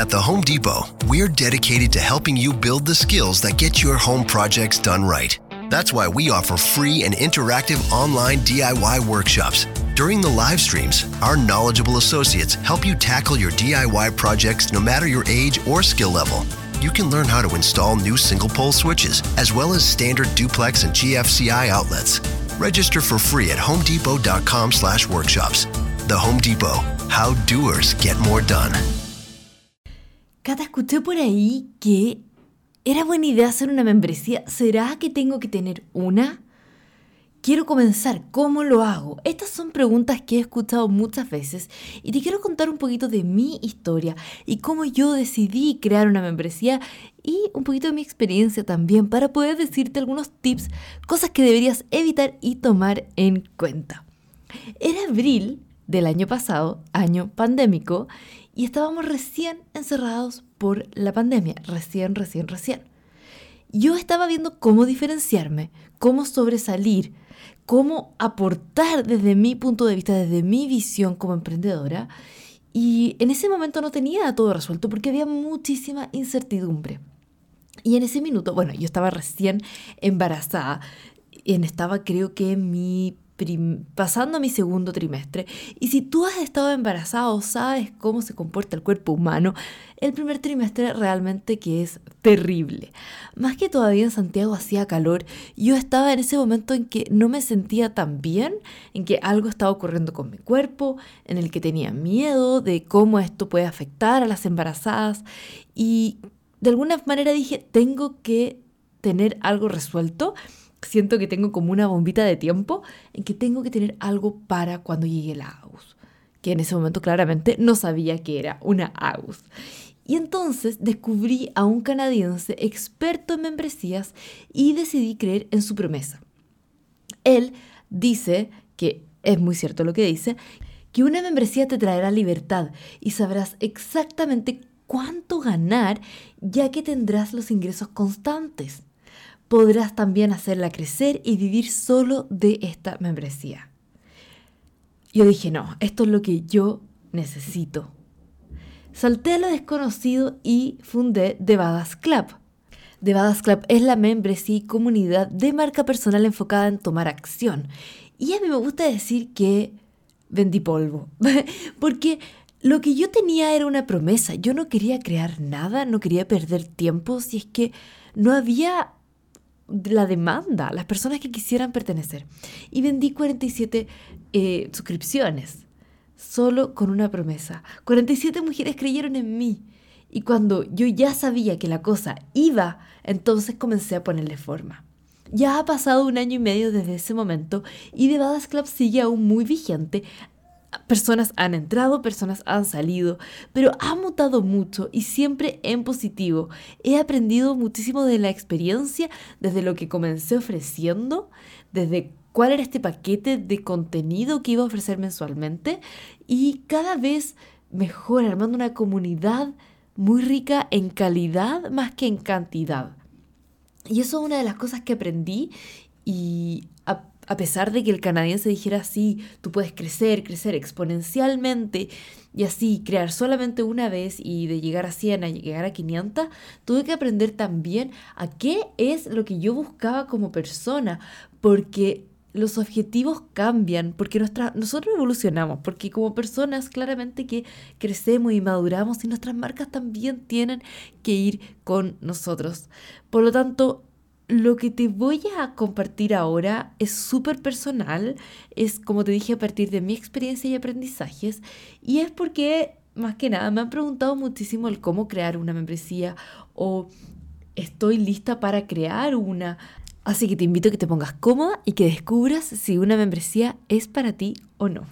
At the Home Depot, we're dedicated to helping you build the skills that get your home projects done right. That's why we offer free and interactive online DIY workshops. During the live streams, our knowledgeable associates help you tackle your DIY projects no matter your age or skill level. You can learn how to install new single pole switches, as well as standard duplex and GFCI outlets. Register for free at homedepot.com/workshops. The Home Depot. How doers get more done. Cata, escuché por ahí que era buena idea hacer una membresía. ¿Será que tengo que tener una? Quiero comenzar, ¿cómo lo hago? Estas son preguntas que he escuchado muchas veces y te quiero contar un poquito de mi historia y cómo yo decidí crear una membresía y un poquito de mi experiencia también para poder decirte algunos tips, cosas que deberías evitar y tomar en cuenta. Era abril del año pasado, año pandémico, y estábamos recién encerrados por la pandemia, recién, recién, recién. Yo estaba viendo cómo diferenciarme, cómo sobresalir, cómo aportar desde mi punto de vista, desde mi visión como emprendedora. Y en ese momento no tenía todo resuelto porque había muchísima incertidumbre. Y en ese minuto, bueno, yo estaba recién embarazada, y estaba creo que en mi pasando mi segundo trimestre. Y si tú has estado embarazado, sabes cómo se comporta el cuerpo humano, el primer trimestre realmente que es terrible. Más que todavía en Santiago hacía calor, yo estaba en ese momento en que no me sentía tan bien, en que algo estaba ocurriendo con mi cuerpo, en el que tenía miedo de cómo esto puede afectar a las embarazadas y de alguna manera dije, tengo que tener algo resuelto siento que tengo como una bombita de tiempo en que tengo que tener algo para cuando llegue la AUS, que en ese momento claramente no sabía que era una AUS. Y entonces descubrí a un canadiense experto en membresías y decidí creer en su promesa. Él dice, que es muy cierto lo que dice, que una membresía te traerá libertad y sabrás exactamente cuánto ganar ya que tendrás los ingresos constantes podrás también hacerla crecer y vivir solo de esta membresía. Yo dije, no, esto es lo que yo necesito. Salté a lo desconocido y fundé The Badass Club. The Badass Club es la membresía y comunidad de marca personal enfocada en tomar acción. Y a mí me gusta decir que vendí polvo, porque lo que yo tenía era una promesa. Yo no quería crear nada, no quería perder tiempo si es que no había la demanda, las personas que quisieran pertenecer. Y vendí 47 eh, suscripciones, solo con una promesa. 47 mujeres creyeron en mí. Y cuando yo ya sabía que la cosa iba, entonces comencé a ponerle forma. Ya ha pasado un año y medio desde ese momento y The Badass Club sigue aún muy vigente, Personas han entrado, personas han salido, pero ha mutado mucho y siempre en positivo. He aprendido muchísimo de la experiencia desde lo que comencé ofreciendo, desde cuál era este paquete de contenido que iba a ofrecer mensualmente y cada vez mejor, armando una comunidad muy rica en calidad más que en cantidad. Y eso es una de las cosas que aprendí y a pesar de que el canadiense dijera así, tú puedes crecer, crecer exponencialmente y así crear solamente una vez y de llegar a 100 a llegar a 500, tuve que aprender también a qué es lo que yo buscaba como persona, porque los objetivos cambian, porque nosotros evolucionamos, porque como personas claramente que crecemos y maduramos y nuestras marcas también tienen que ir con nosotros. Por lo tanto, lo que te voy a compartir ahora es súper personal, es como te dije a partir de mi experiencia y aprendizajes, y es porque más que nada me han preguntado muchísimo el cómo crear una membresía o estoy lista para crear una. Así que te invito a que te pongas cómoda y que descubras si una membresía es para ti o no.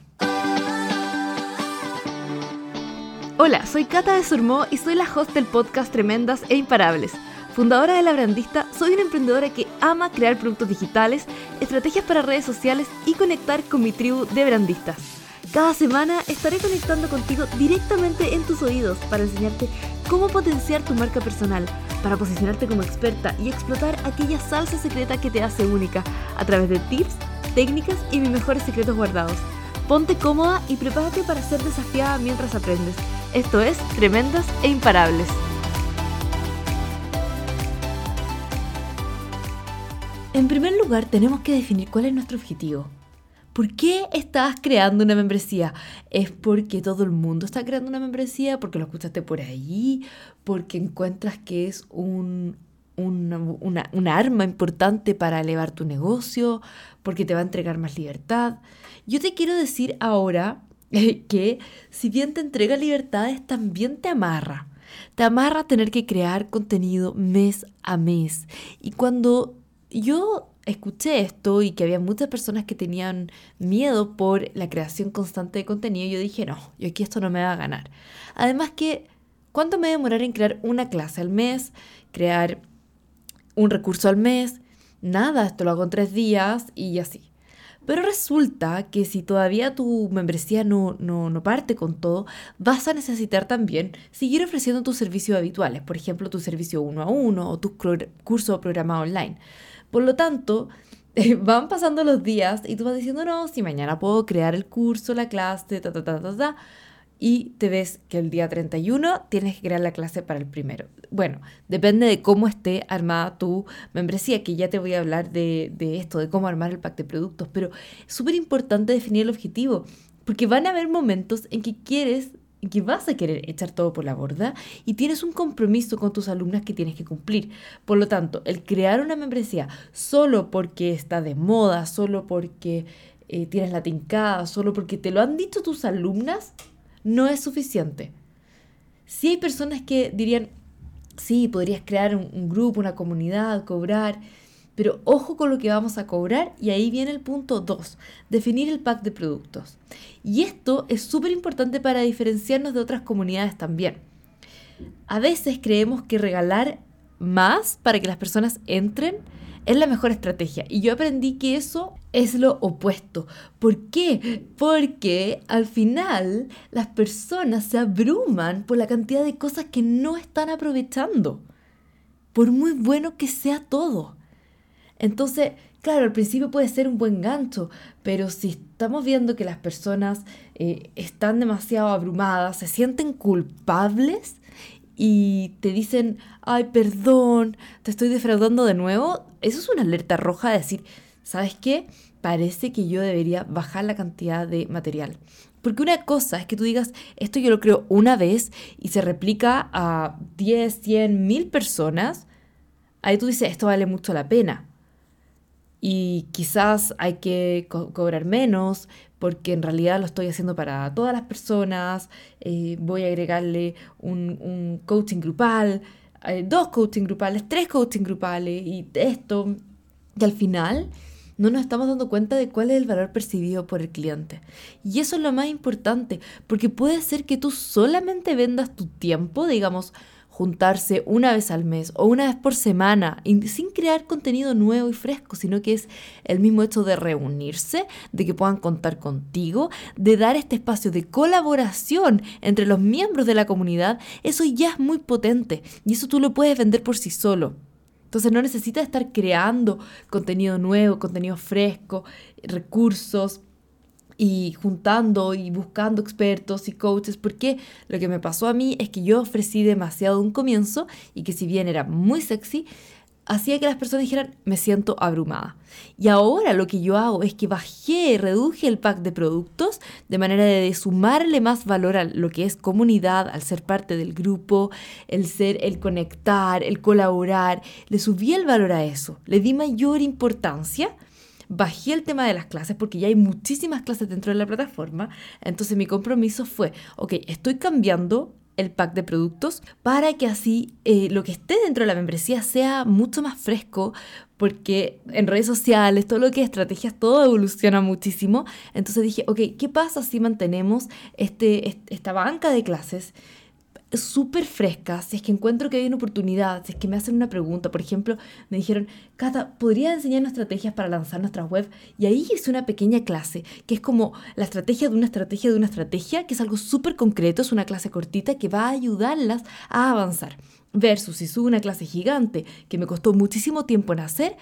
Hola, soy Cata de Surmó y soy la host del podcast Tremendas e Imparables Fundadora de La Brandista, soy una emprendedora que ama crear productos digitales, estrategias para redes sociales y conectar con mi tribu de brandistas. Cada semana estaré conectando contigo directamente en tus oídos para enseñarte cómo potenciar tu marca personal, para posicionarte como experta y explotar aquella salsa secreta que te hace única a través de tips, técnicas y mis mejores secretos guardados. Ponte cómoda y prepárate para ser desafiada mientras aprendes Esto es Tremendas e Imparables. En primer lugar, tenemos que definir cuál es nuestro objetivo. ¿Por qué estás creando una membresía? ¿Es porque todo el mundo está creando una membresía? ¿Porque lo escuchaste por ahí? ¿Porque encuentras que es un, una, arma importante para elevar tu negocio? ¿Porque te va a entregar más libertad? Yo te quiero decir ahora que si bien te entrega libertades, también te amarra. Te amarra tener que crear contenido mes a mes. Y cuando yo escuché esto y que había muchas personas que tenían miedo por la creación constante de contenido, yo dije, no, yo aquí esto no me va a ganar. Además que, ¿cuánto me va a demorar en crear una clase al mes? Crear un recurso al mes. Nada, esto lo hago en tres días y así. Pero resulta que si todavía tu membresía no, no, no, parte con todo, vas a necesitar también seguir ofreciendo tus servicios habituales, por ejemplo, tu servicio uno a uno o tu curso o programa online. Por lo tanto, van pasando los días y tú vas diciendo, no, si mañana puedo crear el curso, la clase, ta, ta, ta, ta, ta. Y te ves que el día 31 tienes que crear la clase para el primero. Bueno, depende de cómo esté armada tu membresía, que ya te voy a hablar de, de esto, de cómo armar el pack de productos. Pero es súper importante definir el objetivo, porque van a haber momentos en que quieres que vas a querer echar todo por la borda y tienes un compromiso con tus alumnas que tienes que cumplir. Por lo tanto, el crear una membresía solo porque está de moda, solo porque eh, tienes la tincada, solo porque te lo han dicho tus alumnas, no es suficiente. Si hay personas que dirían, sí, podrías crear un grupo, una comunidad, cobrar, pero ojo con lo que vamos a cobrar y ahí viene el punto 2, definir el pack de productos. Y esto es súper importante para diferenciarnos de otras comunidades también. A veces creemos que regalar más para que las personas entren es la mejor estrategia. Y yo aprendí que eso es lo opuesto. ¿Por qué? Porque al final las personas se abruman por la cantidad de cosas que no están aprovechando. Por muy bueno que sea todo. Entonces, claro, al principio puede ser un buen gancho, pero si estamos viendo que las personas eh, están demasiado abrumadas, se sienten culpables y te dicen, ay, perdón, te estoy defraudando de nuevo, eso es una alerta roja de decir, ¿sabes qué? Parece que yo debería bajar la cantidad de material. Porque una cosa es que tú digas, esto yo lo creo una vez y se replica a 10, 100, 1000 personas. Ahí tú dices, esto vale mucho la pena y quizás hay que cobrar menos porque en realidad lo estoy haciendo para todas las personas, eh, voy a agregarle un, coaching grupal, eh, dos coaching grupales, tres coaching grupales y esto, y al final no nos estamos dando cuenta de cuál es el valor percibido por el cliente. Y eso es lo más importante, porque puede ser que tú solamente vendas tu tiempo, digamos, juntarse una vez al mes o una vez por semana sin crear contenido nuevo y fresco, sino que es el mismo hecho de reunirse, de que puedan contar contigo, de dar este espacio de colaboración entre los miembros de la comunidad, eso ya es muy potente y eso tú lo puedes vender por sí solo. Entonces no necesitas estar creando contenido nuevo, contenido fresco, recursos y juntando y buscando expertos y coaches, porque lo que me pasó a mí es que yo ofrecí demasiado un comienzo y que si bien era muy sexy, hacía que las personas dijeran, me siento abrumada. Y ahora lo que yo hago es que bajé, reduje el pack de productos de manera de sumarle más valor a lo que es comunidad, al ser parte del grupo, el ser, el conectar, el colaborar. Le subí el valor a eso, le di mayor importancia bajé el tema de las clases porque ya hay muchísimas clases dentro de la plataforma. Entonces mi compromiso fue, ok, estoy cambiando el pack de productos para que así eh, lo que esté dentro de la membresía sea mucho más fresco porque en redes sociales, todo lo que es estrategias, todo evoluciona muchísimo. Entonces dije, ok, ¿qué pasa si mantenemos este, esta banca de clases súper fresca, si es que encuentro que hay una oportunidad, si es que me hacen una pregunta, por ejemplo, me dijeron, Cata, ¿podría enseñarnos estrategias para lanzar nuestras web? Y ahí hice una pequeña clase, que es como la estrategia de una estrategia de una estrategia, que es algo súper concreto, es una clase cortita que va a ayudarlas a avanzar. Versus si subo una clase gigante, que me costó muchísimo tiempo en hacer,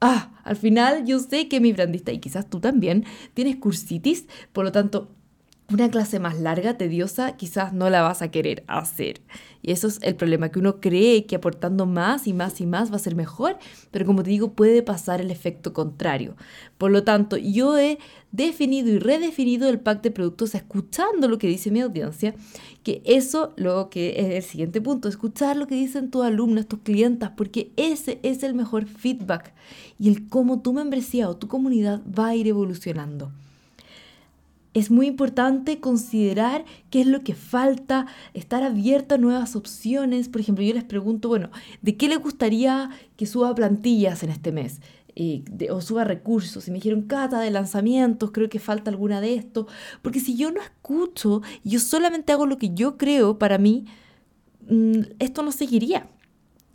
ah, al final yo sé que mi brandista, y quizás tú también, tienes cursitis, por lo tanto, una clase más larga, tediosa, quizás no la vas a querer hacer. Y eso es el problema, que uno cree que aportando más y más y más va a ser mejor, pero como te digo, puede pasar el efecto contrario. Por lo tanto, yo he definido y redefinido el pack de productos escuchando lo que dice mi audiencia, que eso lo que es el siguiente punto, escuchar lo que dicen tus alumnos, tus clientas, porque ese es el mejor feedback y el cómo tu membresía o tu comunidad va a ir evolucionando es muy importante considerar qué es lo que falta, estar abierto a nuevas opciones. Por ejemplo, yo les pregunto, bueno, ¿de qué les gustaría que suba plantillas en este mes? Eh, o suba recursos. Y me dijeron, cata de lanzamientos, creo que falta alguna de esto. Porque si yo no escucho, yo solamente hago lo que yo creo para mí, mm, esto no seguiría.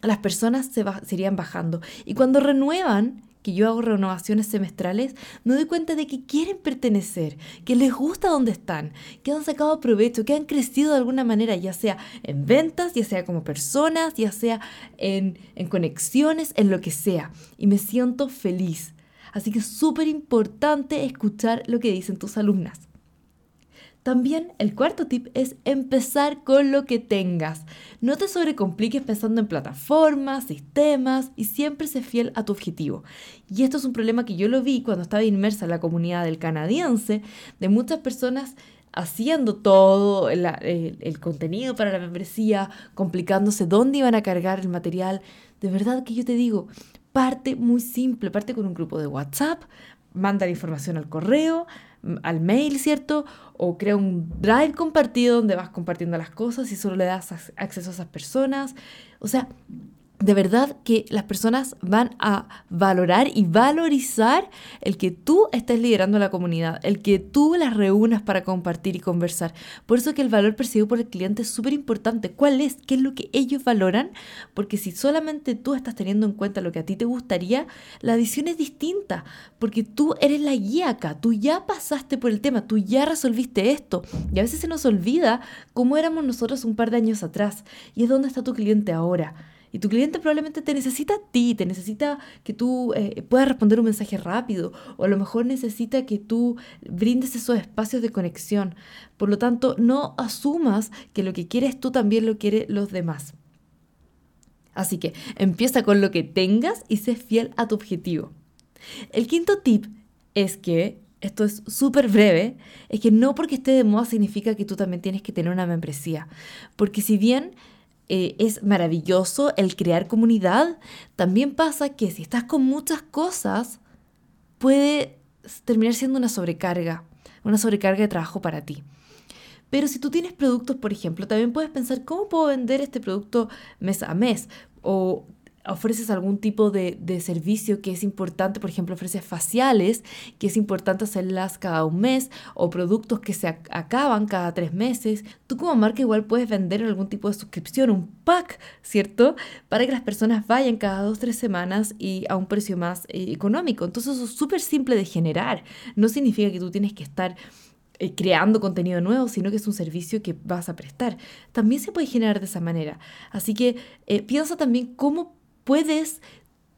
Las personas se, se irían bajando. Y cuando renuevan, que yo hago renovaciones semestrales, me doy cuenta de que quieren pertenecer, que les gusta donde están, que han sacado provecho, que han crecido de alguna manera, ya sea en ventas, ya sea como personas, ya sea en, en conexiones, en lo que sea. Y me siento feliz. Así que es súper importante escuchar lo que dicen tus alumnas. También el cuarto tip es empezar con lo que tengas. No te sobrecompliques pensando en plataformas, sistemas y siempre sé fiel a tu objetivo. Y esto es un problema que yo lo vi cuando estaba inmersa en la comunidad del canadiense, de muchas personas haciendo todo el, el, contenido para la membresía, complicándose dónde iban a cargar el material. De verdad que yo te digo, parte muy simple, parte con un grupo de WhatsApp, manda la información al correo, al mail, ¿cierto? O crea un drive compartido donde vas compartiendo las cosas y solo le das acceso a esas personas. O sea, de verdad que las personas van a valorar y valorizar el que tú estés liderando la comunidad, el que tú las reúnas para compartir y conversar. Por eso que el valor percibido por el cliente es súper importante. ¿Cuál es? ¿Qué es lo que ellos valoran? Porque si solamente tú estás teniendo en cuenta lo que a ti te gustaría, la visión es distinta, porque tú eres la guía acá, tú ya pasaste por el tema, tú ya resolviste esto. Y a veces se nos olvida cómo éramos nosotros un par de años atrás y es dónde está tu cliente ahora. Y tu cliente probablemente te necesita a ti, te necesita que tú eh, puedas responder un mensaje rápido o a lo mejor necesita que tú brindes esos espacios de conexión. Por lo tanto, no asumas que lo que quieres tú también lo quieren los demás. Así que empieza con lo que tengas y sé fiel a tu objetivo. El quinto tip es que, esto es súper breve, es que no porque esté de moda significa que tú también tienes que tener una membresía. Porque si bien eh, es maravilloso el crear comunidad, también pasa que si estás con muchas cosas, puede terminar siendo una sobrecarga, una sobrecarga de trabajo para ti. Pero si tú tienes productos, por ejemplo, también puedes pensar, ¿cómo puedo vender este producto mes a mes? O ofreces algún tipo de, servicio que es importante, por ejemplo, ofreces faciales, que es importante hacerlas cada un mes, o productos que se acaban cada tres meses, tú como marca igual puedes vender algún tipo de suscripción, un pack, ¿cierto? Para que las personas vayan cada dos, tres semanas y a un precio más eh, económico. Entonces eso es súper simple de generar. No significa que tú tienes que estar eh, creando contenido nuevo, sino que es un servicio que vas a prestar. También se puede generar de esa manera. Así que eh, piensa también cómo puedes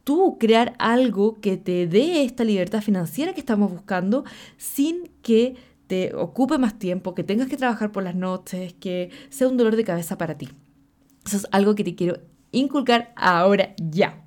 tú crear algo que te dé esta libertad financiera que estamos buscando sin que te ocupe más tiempo, que tengas que trabajar por las noches, que sea un dolor de cabeza para ti. Eso es algo que te quiero inculcar ahora ya.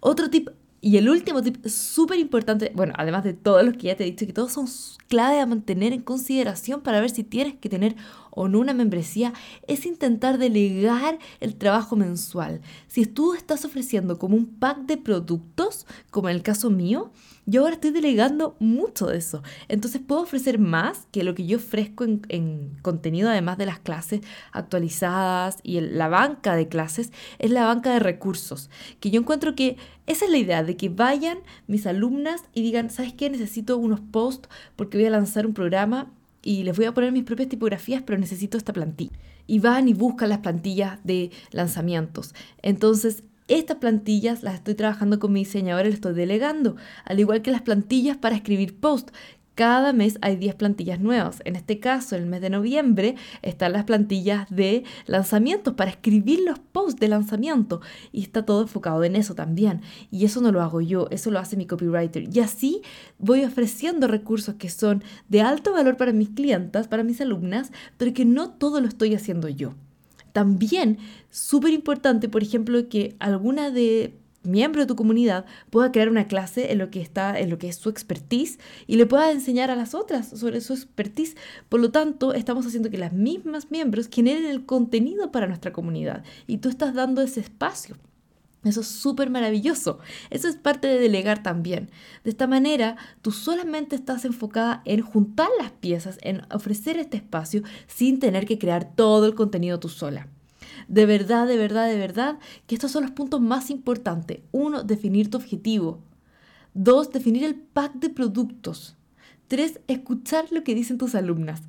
Otro tip y el último tip súper importante, bueno, además de todos los que ya te he dicho, que todos son clave a mantener en consideración para ver si tienes que tener o no una membresía es intentar delegar el trabajo mensual. Si tú estás ofreciendo como un pack de productos, como en el caso mío, yo ahora estoy delegando mucho de eso. Entonces puedo ofrecer más que lo que yo ofrezco en, contenido, además de las clases actualizadas y la banca de clases, es la banca de recursos. Que yo encuentro que esa es la idea, de que vayan mis alumnas y digan, ¿sabes qué? Necesito unos posts porque voy a lanzar un programa y les voy a poner mis propias tipografías, pero necesito esta plantilla. Y van y buscan las plantillas de lanzamientos. Entonces, estas plantillas las estoy trabajando con mi diseñador, les estoy delegando, al igual que las plantillas para escribir post. Cada mes hay 10 plantillas nuevas. En este caso, el mes de noviembre, están las plantillas de lanzamientos para escribir los posts de lanzamiento. Y está todo enfocado en eso también. Y eso no lo hago yo, eso lo hace mi copywriter. Y así voy ofreciendo recursos que son de alto valor para mis clientas, para mis alumnas, pero que no todo lo estoy haciendo yo. También, súper importante, por ejemplo, que alguna de miembro de tu comunidad pueda crear una clase en lo que está en lo que es su expertise y le pueda enseñar a las otras sobre su expertise. Por lo tanto, estamos haciendo que las mismas miembros generen el contenido para nuestra comunidad y tú estás dando ese espacio. Eso es súper maravilloso. Eso es parte de delegar también. De esta manera, tú solamente estás enfocada en juntar las piezas, en ofrecer este espacio sin tener que crear todo el contenido tú sola. De verdad, de verdad, de verdad, que estos son los puntos más importantes. Uno, definir tu objetivo. Dos, definir el pack de productos. Tres, escuchar lo que dicen tus alumnas.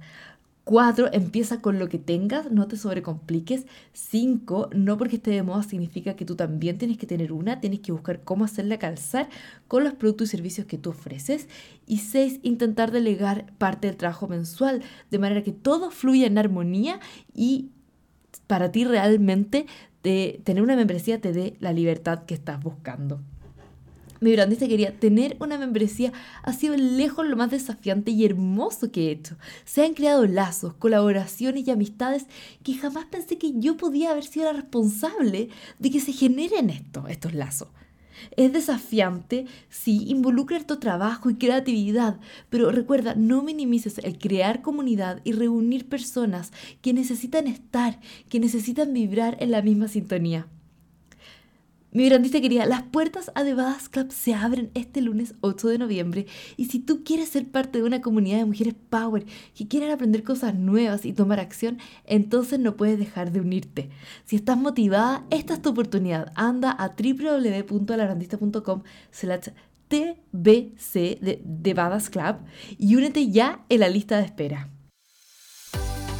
Cuatro, empieza con lo que tengas, no te sobrecompliques. Cinco, no porque esté de moda significa que tú también tienes que tener una, tienes que buscar cómo hacerla calzar con los productos y servicios que tú ofreces. Y seis, intentar delegar parte del trabajo mensual, de manera que todo fluya en armonía y para ti realmente de tener una membresía te dé la libertad que estás buscando. Mi grandeza quería tener una membresía ha sido lejos lo más desafiante y hermoso que he hecho. Se han creado lazos, colaboraciones y amistades que jamás pensé que yo podía haber sido la responsable de que se generen estos, estos lazos. Es desafiante, sí, involucra tu trabajo y creatividad, pero recuerda, no minimices el crear comunidad y reunir personas que necesitan estar, que necesitan vibrar en la misma sintonía. Mi grandista querida, las puertas a The Badass Club se abren este lunes 8 de noviembre y si tú quieres ser parte de una comunidad de mujeres power que quieran aprender cosas nuevas y tomar acción, entonces no puedes dejar de unirte. Si estás motivada, esta es tu oportunidad. Anda a www.alarandista.com tbc de, The Badass Club y únete ya en la lista de espera.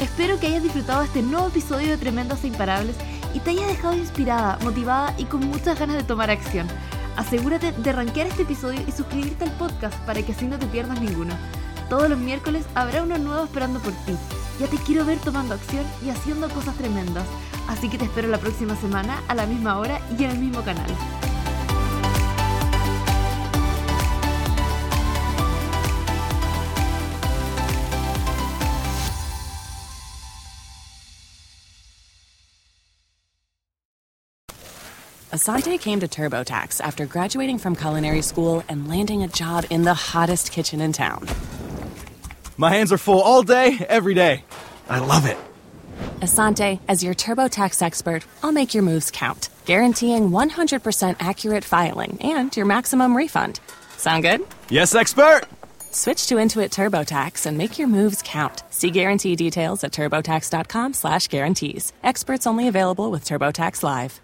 Espero que hayas disfrutado este nuevo episodio de Tremendas e Imparables y te haya dejado inspirada, motivada y con muchas ganas de tomar acción. Asegúrate de rankear este episodio y suscribirte al podcast para que así no te pierdas ninguno. Todos los miércoles habrá uno nuevo esperando por ti. Ya te quiero ver tomando acción y haciendo cosas tremendas. Así que te espero la próxima semana a la misma hora y en el mismo canal. Asante came to TurboTax after graduating from culinary school and landing a job in the hottest kitchen in town. My hands are full all day, every day. I love it. Asante, as your TurboTax expert, I'll make your moves count, guaranteeing 100% accurate filing and your maximum refund. Sound good? Yes, expert! Switch to Intuit TurboTax and make your moves count. See guarantee details at turbotax.com slash guarantees. Experts only available with TurboTax Live.